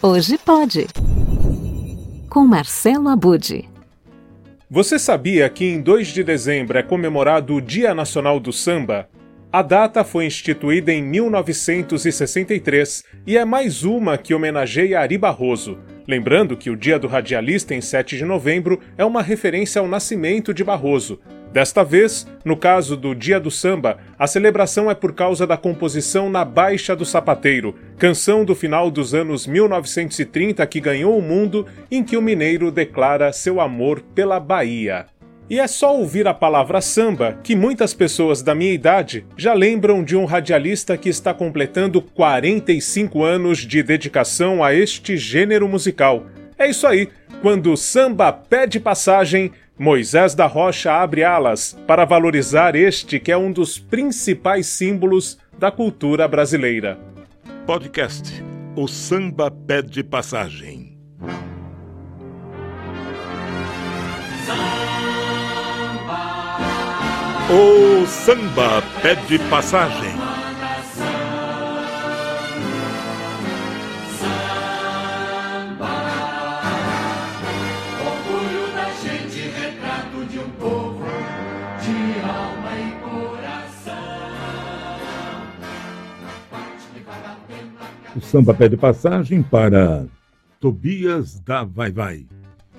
Hoje pode. Com Marcelo Abude. Você sabia que em 2 de dezembro é comemorado o Dia Nacional do Samba? A data foi instituída em 1963 e é mais uma que homenageia Ari Barroso. Lembrando que o Dia do Radialista, em 7 de novembro, é uma referência ao nascimento de Barroso. Desta vez, no caso do Dia do Samba, a celebração é por causa da composição Na Baixa do Sapateiro, canção do final dos anos 1930 que ganhou o mundo, em que o mineiro declara seu amor pela Bahia. E é só ouvir a palavra samba que muitas pessoas da minha idade já lembram de um radialista que está completando 45 anos de dedicação a este gênero musical. É isso aí, quando o samba pede passagem, Moisés da Rocha abre alas para valorizar este que é um dos principais símbolos da cultura brasileira. Podcast O Samba Pede Passagem. O samba pede passagem. O samba pede passagem para Tobias da Vai Vai.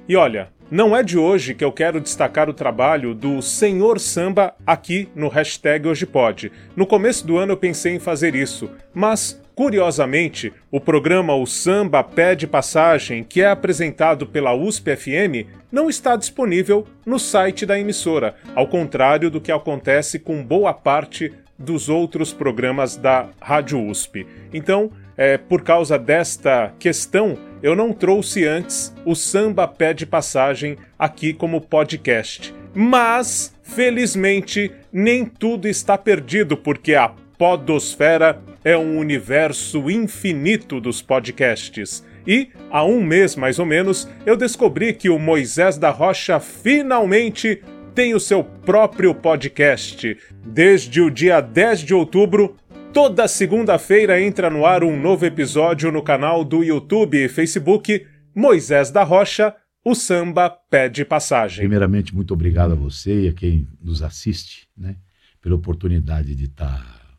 E olha, não é de hoje que eu quero destacar o trabalho do Senhor Samba aqui no hashtag Hoje Pode. No começo do ano eu pensei em fazer isso, mas, curiosamente, o programa O Samba Pede Passagem, que é apresentado pela USP FM, não está disponível no site da emissora, ao contrário do que acontece com boa parte dos outros programas da Rádio USP. Então, é, por causa desta questão, eu não trouxe antes o Samba Pede Passagem aqui como podcast. Mas, felizmente, nem tudo está perdido, porque a Podosfera é um universo infinito dos podcasts. E, há um mês mais ou menos, eu descobri que o Moisés da Rocha finalmente tem o seu próprio podcast. Desde o dia 10 de outubro, Toda segunda-feira entra no ar um novo episódio no canal do YouTube e Facebook Moisés da Rocha, o samba pede passagem. Primeiramente, muito obrigado a você e a quem nos assiste, né, pela oportunidade de estar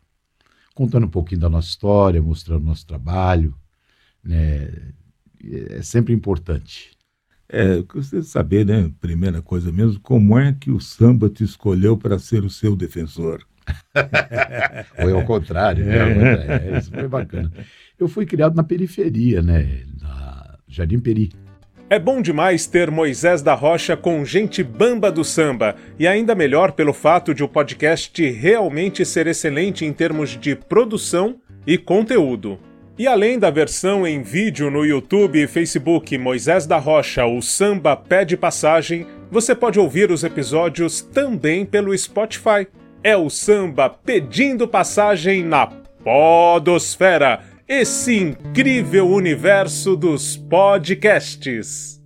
contando um pouquinho da nossa história, mostrando nosso trabalho, né, é sempre importante. É, você saber, né, primeira coisa mesmo, como é que o samba te escolheu para ser o seu defensor? Ou é ao contrário, né? É, isso foi bacana. Eu fui criado na periferia, né? Na Jardim Peri. É bom demais ter Moisés da Rocha com gente bamba do samba, e ainda melhor pelo fato de o podcast realmente ser excelente em termos de produção e conteúdo. E além da versão em vídeo no YouTube e Facebook Moisés da Rocha, o Samba Pede Passagem, você pode ouvir os episódios também pelo Spotify é o samba pedindo passagem na Podosfera, esse incrível universo dos podcasts.